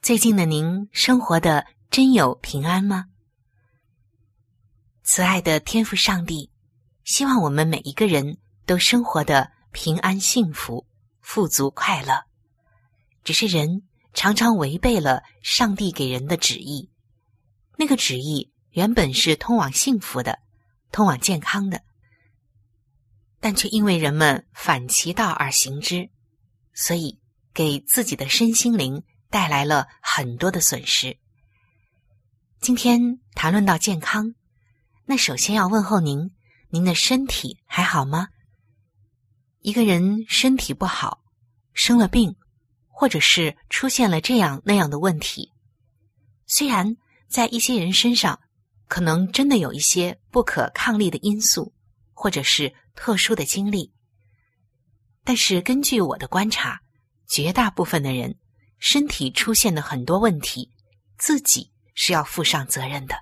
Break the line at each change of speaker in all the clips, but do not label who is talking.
最近的您生活的真有平安吗？慈爱的天父上帝，希望我们每一个人都生活的平安、幸福、富足、快乐。只是人常常违背了上帝给人的旨意，那个旨意原本是通往幸福的，通往健康的，但却因为人们反其道而行之，所以。给自己的身心灵带来了很多的损失。今天谈论到健康，那首先要问候您：您的身体还好吗？一个人身体不好，生了病，或者是出现了这样那样的问题，虽然在一些人身上可能真的有一些不可抗力的因素，或者是特殊的经历，但是根据我的观察。绝大部分的人身体出现的很多问题，自己是要负上责任的。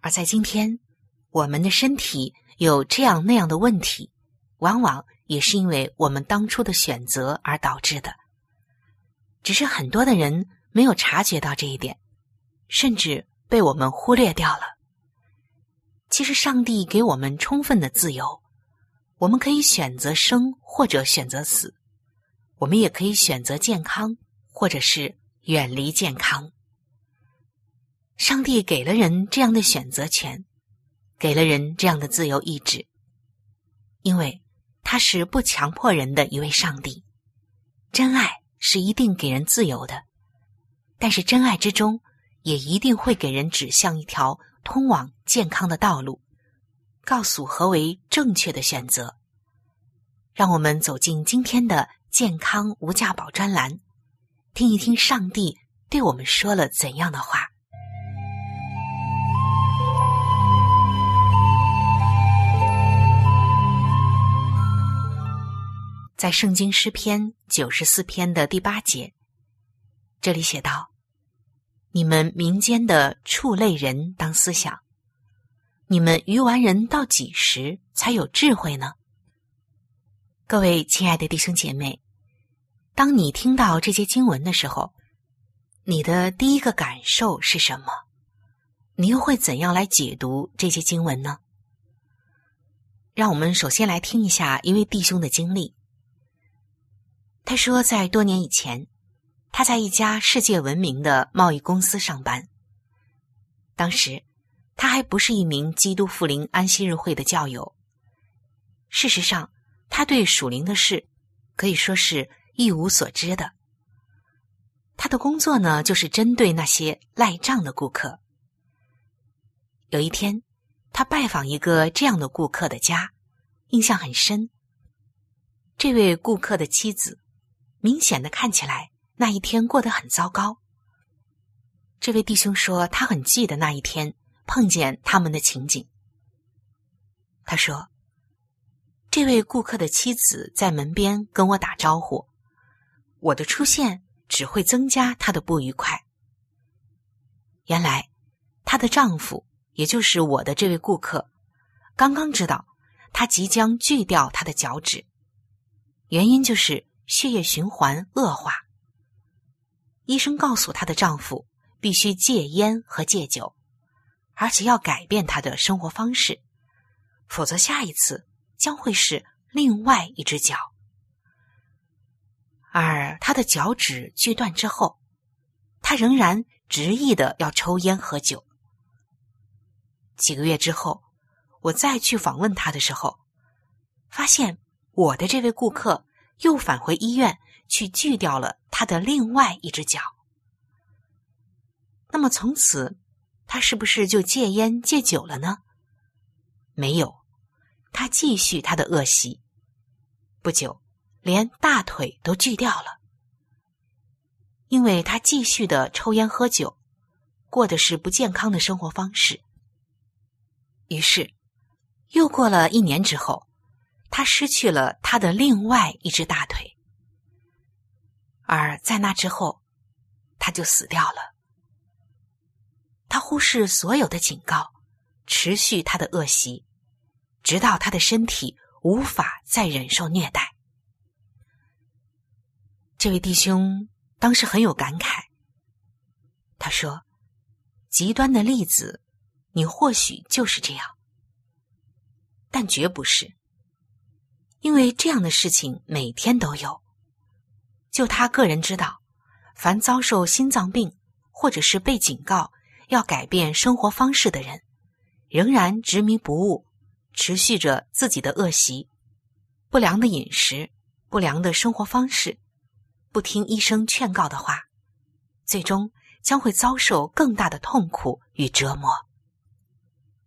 而在今天，我们的身体有这样那样的问题，往往也是因为我们当初的选择而导致的。只是很多的人没有察觉到这一点，甚至被我们忽略掉了。其实，上帝给我们充分的自由，我们可以选择生或者选择死。我们也可以选择健康，或者是远离健康。上帝给了人这样的选择权，给了人这样的自由意志，因为他是不强迫人的一位上帝。真爱是一定给人自由的，但是真爱之中也一定会给人指向一条通往健康的道路，告诉何为正确的选择。让我们走进今天的。健康无价宝专栏，听一听上帝对我们说了怎样的话。在圣经诗篇九十四篇的第八节，这里写道：“你们民间的畜类人当思想，你们鱼丸人到几时才有智慧呢？”各位亲爱的弟兄姐妹，当你听到这些经文的时候，你的第一个感受是什么？你又会怎样来解读这些经文呢？让我们首先来听一下一位弟兄的经历。他说，在多年以前，他在一家世界闻名的贸易公司上班。当时，他还不是一名基督复临安息日会的教友。事实上，他对属灵的事可以说是一无所知的。他的工作呢，就是针对那些赖账的顾客。有一天，他拜访一个这样的顾客的家，印象很深。这位顾客的妻子明显的看起来那一天过得很糟糕。这位弟兄说，他很记得那一天碰见他们的情景。他说。这位顾客的妻子在门边跟我打招呼，我的出现只会增加她的不愉快。原来，她的丈夫，也就是我的这位顾客，刚刚知道她即将锯掉她的脚趾，原因就是血液循环恶化。医生告诉她的丈夫，必须戒烟和戒酒，而且要改变她的生活方式，否则下一次将会是另外一只脚。而他的脚趾锯断之后，他仍然执意的要抽烟喝酒。几个月之后，我再去访问他的时候，发现我的这位顾客又返回医院去锯掉了他的另外一只脚。那么从此，他是不是就戒烟戒酒了呢？没有，他继续他的恶习。不久。连大腿都锯掉了，因为他继续的抽烟喝酒，过的是不健康的生活方式。于是，又过了一年之后，他失去了他的另外一只大腿，而在那之后，他就死掉了。他忽视所有的警告，持续他的恶习，直到他的身体无法再忍受虐待。这位弟兄当时很有感慨，他说：“极端的例子，你或许就是这样，但绝不是，因为这样的事情每天都有。就他个人知道，凡遭受心脏病或者是被警告要改变生活方式的人，仍然执迷不悟，持续着自己的恶习、不良的饮食、不良的生活方式。”不听医生劝告的话，最终将会遭受更大的痛苦与折磨。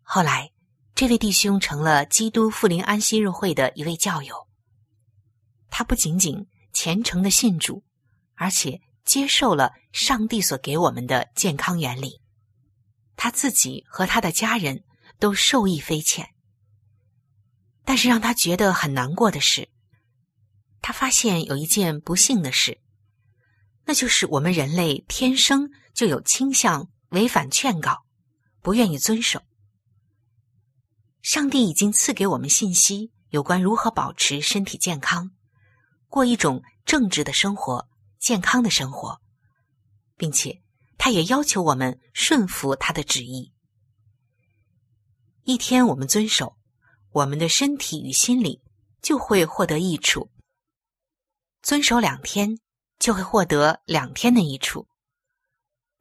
后来，这位弟兄成了基督复临安息日会的一位教友。他不仅仅虔诚的信主，而且接受了上帝所给我们的健康原理。他自己和他的家人都受益匪浅。但是让他觉得很难过的是。他发现有一件不幸的事，那就是我们人类天生就有倾向违反劝告，不愿意遵守。上帝已经赐给我们信息，有关如何保持身体健康，过一种正直的生活、健康的生活，并且他也要求我们顺服他的旨意。一天我们遵守，我们的身体与心理就会获得益处。遵守两天，就会获得两天的益处。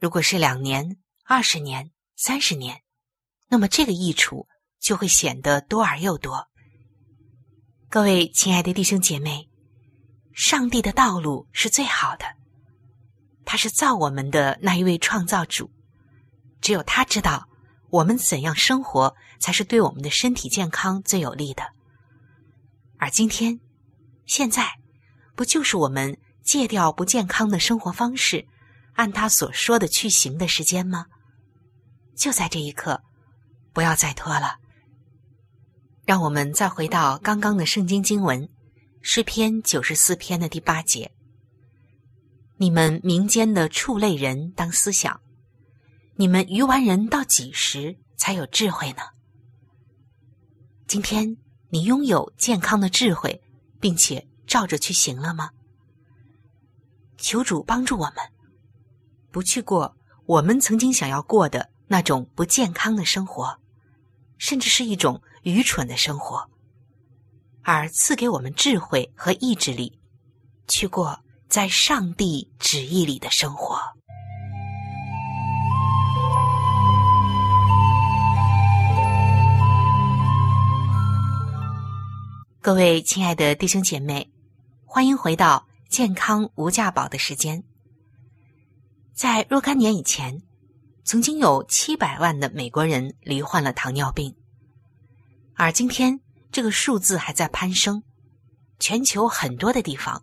如果是两年、二十年、三十年，那么这个益处就会显得多而又多。各位亲爱的弟兄姐妹，上帝的道路是最好的，他是造我们的那一位创造主，只有他知道我们怎样生活才是对我们的身体健康最有利的。而今天，现在。不就是我们戒掉不健康的生活方式，按他所说的去行的时间吗？就在这一刻，不要再拖了。让我们再回到刚刚的圣经经文，诗篇九十四篇的第八节：你们民间的畜类人当思想，你们鱼丸人到几时才有智慧呢？今天你拥有健康的智慧，并且。照着去行了吗？求主帮助我们，不去过我们曾经想要过的那种不健康的生活，甚至是一种愚蠢的生活，而赐给我们智慧和意志力，去过在上帝旨意里的生活。各位亲爱的弟兄姐妹。欢迎回到健康无价宝的时间。在若干年以前，曾经有七百万的美国人罹患了糖尿病，而今天这个数字还在攀升。全球很多的地方，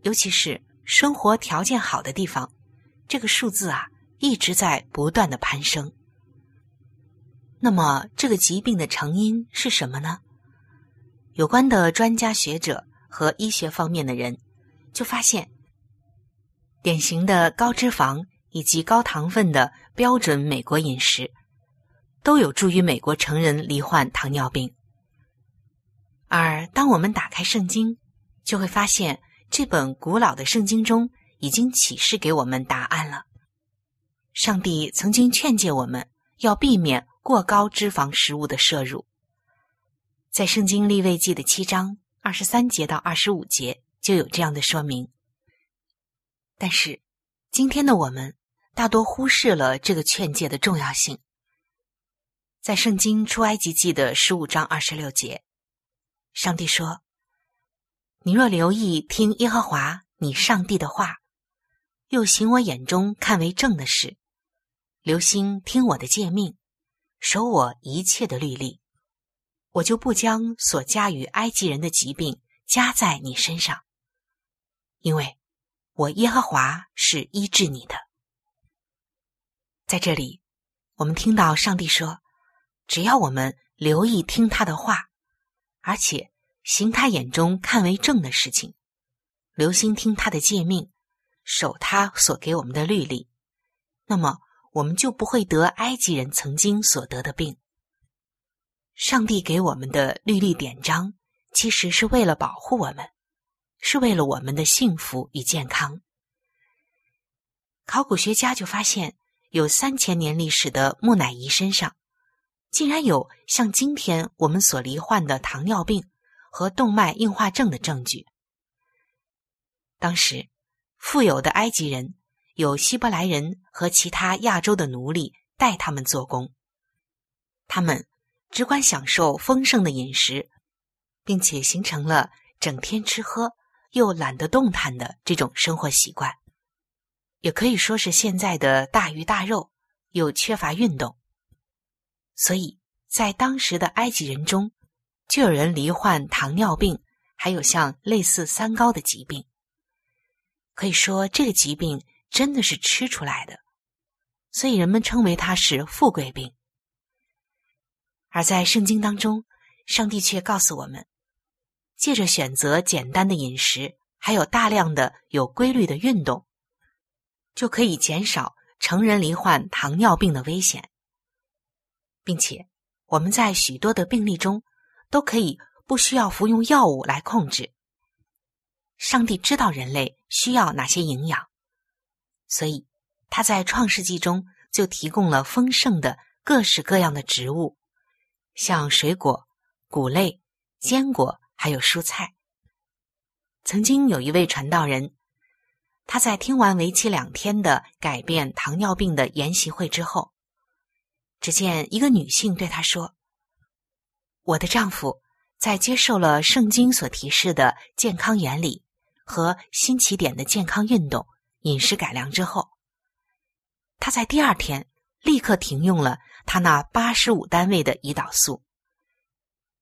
尤其是生活条件好的地方，这个数字啊一直在不断的攀升。那么，这个疾病的成因是什么呢？有关的专家学者。和医学方面的人就发现，典型的高脂肪以及高糖分的标准美国饮食，都有助于美国成人罹患糖尿病。而当我们打开圣经，就会发现这本古老的圣经中已经启示给我们答案了。上帝曾经劝诫我们要避免过高脂肪食物的摄入，在圣经立位记的七章二十三节到二十五节就有这样的说明。但是，今天的我们大多忽视了这个劝诫的重要性。在圣经出埃及记的十五章二十六节。上帝说：“你若留意听耶和华你上帝的话，又行我眼中看为正的事，留心听我的诫命，守我一切的律例，我就不将所加于埃及人的疾病加在你身上，因为我耶和华是医治你的。”在这里，我们听到上帝说：“只要我们留意听他的话。”而且行他眼中看为正的事情，留心听他的诫命，守他所给我们的律例，那么我们就不会得埃及人曾经所得的病。上帝给我们的律例典章，其实是为了保护我们，是为了我们的幸福与健康。考古学家就发现，有三千年历史的木乃伊身上。竟然有像今天我们所罹患的糖尿病和动脉硬化症的证据。当时，富有的埃及人有希伯来人和其他亚洲的奴隶代他们做工，他们只管享受丰盛的饮食，并且形成了整天吃喝又懒得动弹的这种生活习惯，也可以说是现在的大鱼大肉又缺乏运动。所以在当时的埃及人中，就有人罹患糖尿病，还有像类似三高的疾病。可以说，这个疾病真的是吃出来的，所以人们称为它是富贵病。而在圣经当中，上帝却告诉我们，借着选择简单的饮食，还有大量的有规律的运动，就可以减少成人罹患糖尿病的危险。并且，我们在许多的病例中都可以不需要服用药物来控制。上帝知道人类需要哪些营养，所以他在创世纪中就提供了丰盛的各式各样的植物，像水果、谷类、坚果，还有蔬菜。曾经有一位传道人，他在听完为期两天的改变糖尿病的研习会之后。只见一个女性对他说：“我的丈夫在接受了圣经所提示的健康原理和新起点的健康运动、饮食改良之后，他在第二天立刻停用了他那八十五单位的胰岛素。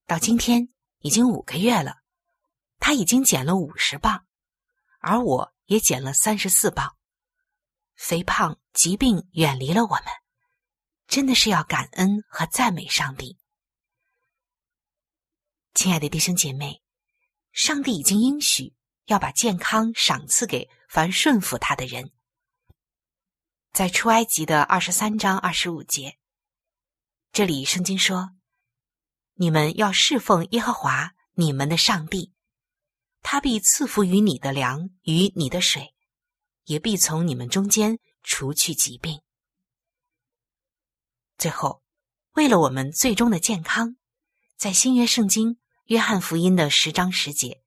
到今天已经五个月了，他已经减了五十磅，而我也减了三十四磅，肥胖疾病远离了我们。”真的是要感恩和赞美上帝，亲爱的弟兄姐妹，上帝已经应许要把健康赏赐给凡顺服他的人。在出埃及的二十三章二十五节，这里圣经说：“你们要侍奉耶和华你们的上帝，他必赐福于你的粮与你的水，也必从你们中间除去疾病。”最后，为了我们最终的健康，在新约圣经约翰福音的十章十节，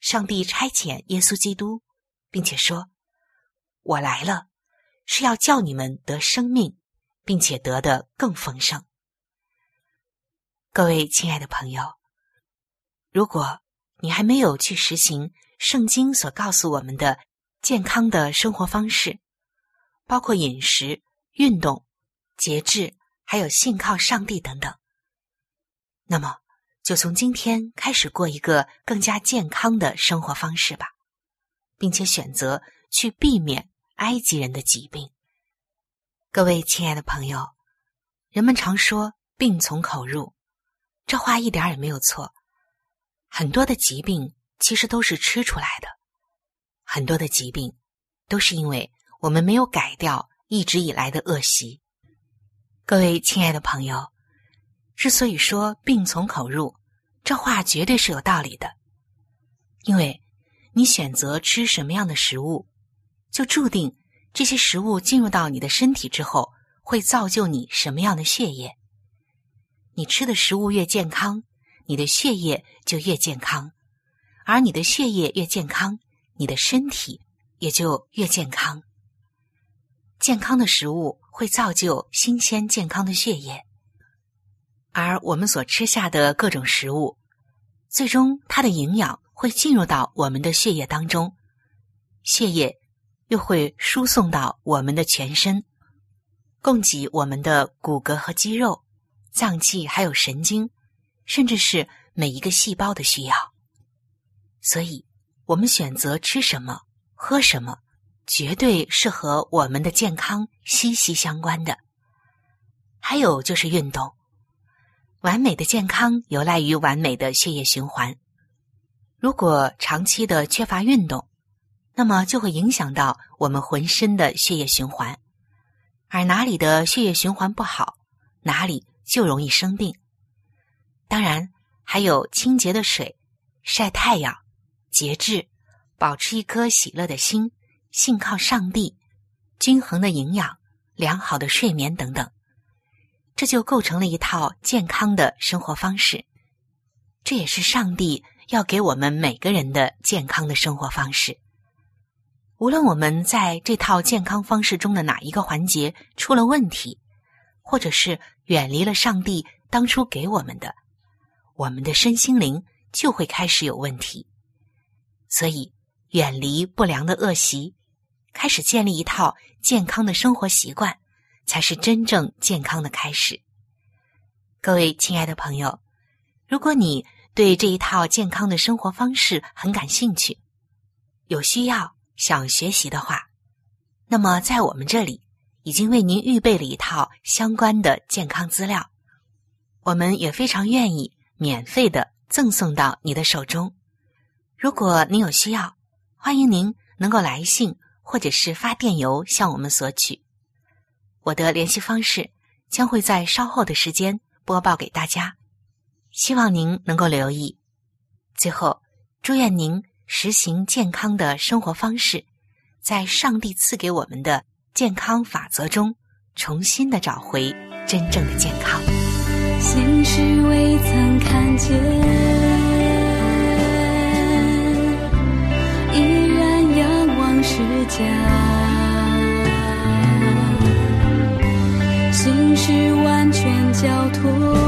上帝差遣耶稣基督，并且说：“我来了，是要叫你们得生命，并且得的更丰盛。”各位亲爱的朋友，如果你还没有去实行圣经所告诉我们的健康的生活方式，包括饮食、运动。节制，还有信靠上帝等等。那么，就从今天开始过一个更加健康的生活方式吧，并且选择去避免埃及人的疾病。各位亲爱的朋友，人们常说“病从口入”，这话一点也没有错。很多的疾病其实都是吃出来的，很多的疾病都是因为我们没有改掉一直以来的恶习。各位亲爱的朋友，之所以说病从口入，这话绝对是有道理的，因为你选择吃什么样的食物，就注定这些食物进入到你的身体之后，会造就你什么样的血液。你吃的食物越健康，你的血液就越健康，而你的血液越健康，你的身体也就越健康。健康的食物会造就新鲜健康的血液，而我们所吃下的各种食物，最终它的营养会进入到我们的血液当中，血液又会输送到我们的全身，供给我们的骨骼和肌肉。脏器还有神经，甚至是每一个细胞的需要。所以，我们选择吃什么、喝什么，绝对是和我们的健康息息相关的。还有就是运动，完美的健康有赖于完美的血液循环。如果长期的缺乏运动，那么就会影响到我们浑身的血液循环，而哪里的血液循环不好，哪里。就容易生病。当然，还有清洁的水、晒太阳、节制、保持一颗喜乐的心、信靠上帝、均衡的营养、良好的睡眠等等，这就构成了一套健康的生活方式。这也是上帝要给我们每个人的健康的生活方式。无论我们在这套健康方式中的哪一个环节出了问题。或者是远离了上帝当初给我们的，我们的身心灵就会开始有问题。所以，远离不良的恶习，开始建立一套健康的生活习惯，才是真正健康的开始。各位亲爱的朋友，如果你对这一套健康的生活方式很感兴趣，有需要想学习的话，那么在我们这里。已经为您预备了一套相关的健康资料，我们也非常愿意免费的赠送到你的手中。如果您有需要，欢迎您能够来信或者是发电邮向我们索取。我的联系方式将会在稍后的时间播报给大家，希望您能够留意。最后，祝愿您实行健康的生活方式，在上帝赐给我们的。健康法则中，重新的找回真正的健康。
心事未曾看见，依然仰望世家。心事完全交托，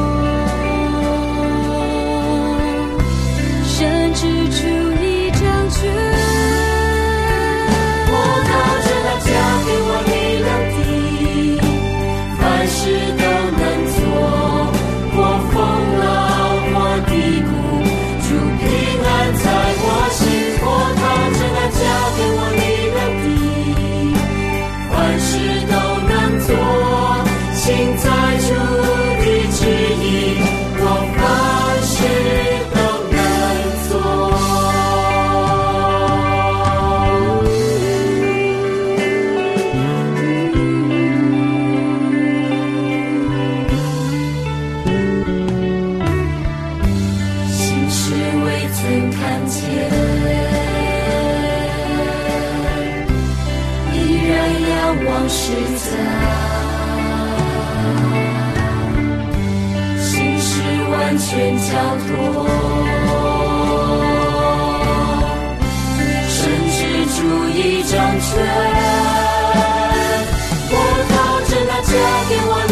往事在心事完
全交
托，神之主已掌权。我靠着那家给我。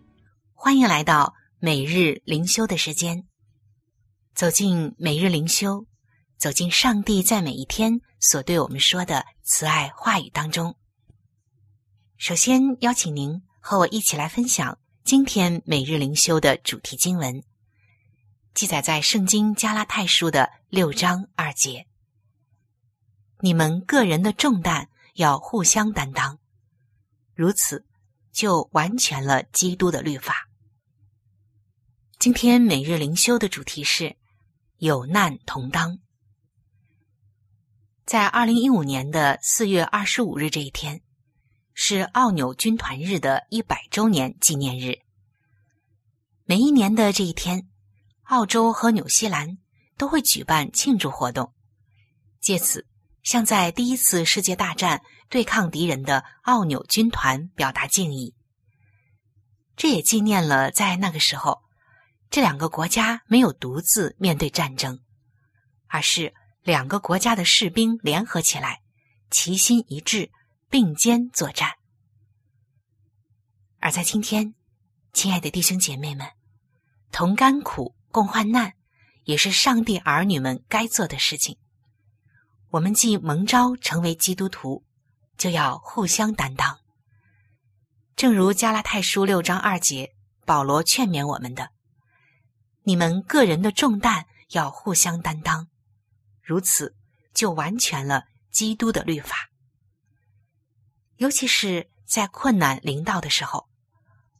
欢迎来到每日灵修的时间。走进每日灵修，走进上帝在每一天所对我们说的。慈爱话语当中，首先邀请您和我一起来分享今天每日灵修的主题经文，记载在圣经加拉太书的六章二节。你们个人的重担要互相担当，如此就完全了基督的律法。今天每日灵修的主题是有难同当。在二零一五年的四月二十五日这一天，是奥纽军团日的一百周年纪念日。每一年的这一天，澳洲和纽西兰都会举办庆祝活动，借此向在第一次世界大战对抗敌人的奥纽军团表达敬意。这也纪念了在那个时候，这两个国家没有独自面对战争，而是。两个国家的士兵联合起来，齐心一致，并肩作战。而在今天，亲爱的弟兄姐妹们，同甘苦、共患难，也是上帝儿女们该做的事情。我们既蒙召成为基督徒，就要互相担当。正如加拉太书六章二节，保罗劝勉我们的：“你们个人的重担要互相担当。”如此，就完全了基督的律法。尤其是在困难临到的时候，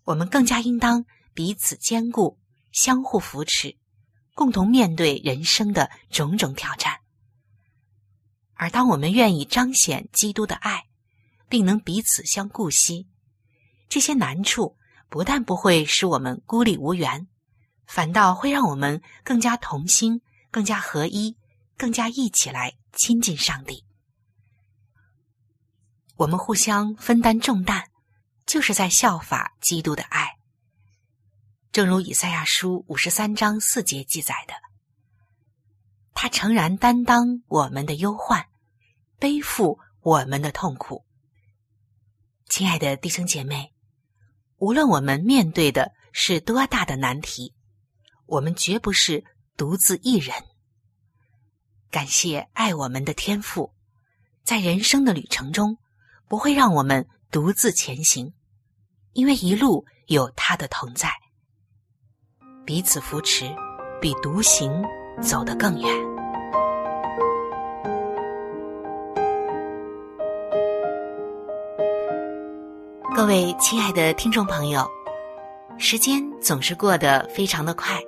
我们更加应当彼此兼顾、相互扶持，共同面对人生的种种挑战。而当我们愿意彰显基督的爱，并能彼此相顾惜，这些难处不但不会使我们孤立无援，反倒会让我们更加同心、更加合一。更加一起来亲近上帝，我们互相分担重担，就是在效法基督的爱。正如以赛亚书五十三章四节记载的：“他诚然担当我们的忧患，背负我们的痛苦。”亲爱的弟兄姐妹，无论我们面对的是多大的难题，我们绝不是独自一人。感谢爱我们的天父，在人生的旅程中，不会让我们独自前行，因为一路有他的同在。彼此扶持，比独行走得更远。各位亲爱的听众朋友，时间总是过得非常的快，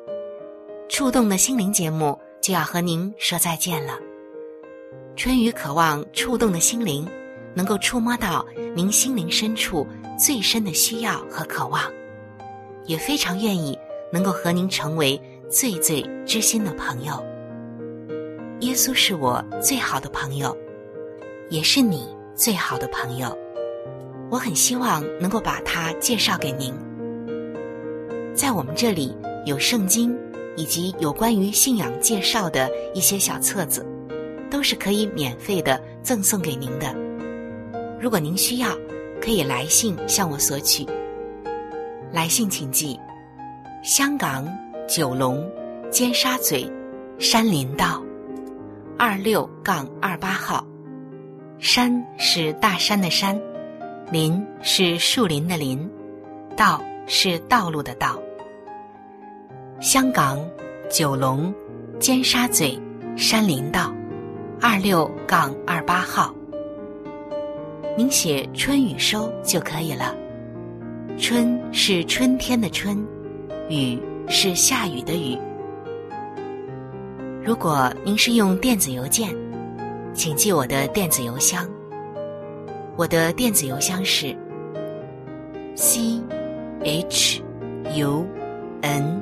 触动的心灵节目。就要和您说再见了。春雨渴望触动的心灵，能够触摸到您心灵深处最深的需要和渴望，也非常愿意能够和您成为最最知心的朋友。耶稣是我最好的朋友，也是你最好的朋友。我很希望能够把他介绍给您。在我们这里有圣经。以及有关于信仰介绍的一些小册子，都是可以免费的赠送给您的。如果您需要，可以来信向我索取。来信请寄：香港九龙尖沙咀山林道二六杠二八号。山是大山的山，林是树林的林，道是道路的道。香港九龙尖沙咀山林道二六杠二八号。您写“春雨收”就可以了。春是春天的春，雨是下雨的雨。如果您是用电子邮件，请记我的电子邮箱。我的电子邮箱是 c h u n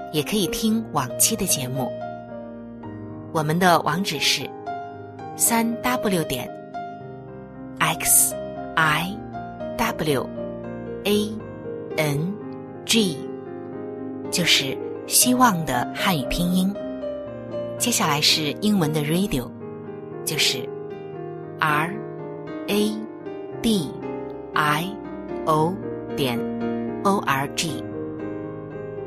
也可以听往期的节目。我们的网址是三 w 点 x i w a n g，就是希望的汉语拼音。接下来是英文的 radio，就是 r a d i o 点 o r g，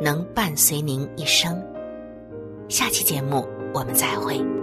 能伴随您一生。下期节目我们再会。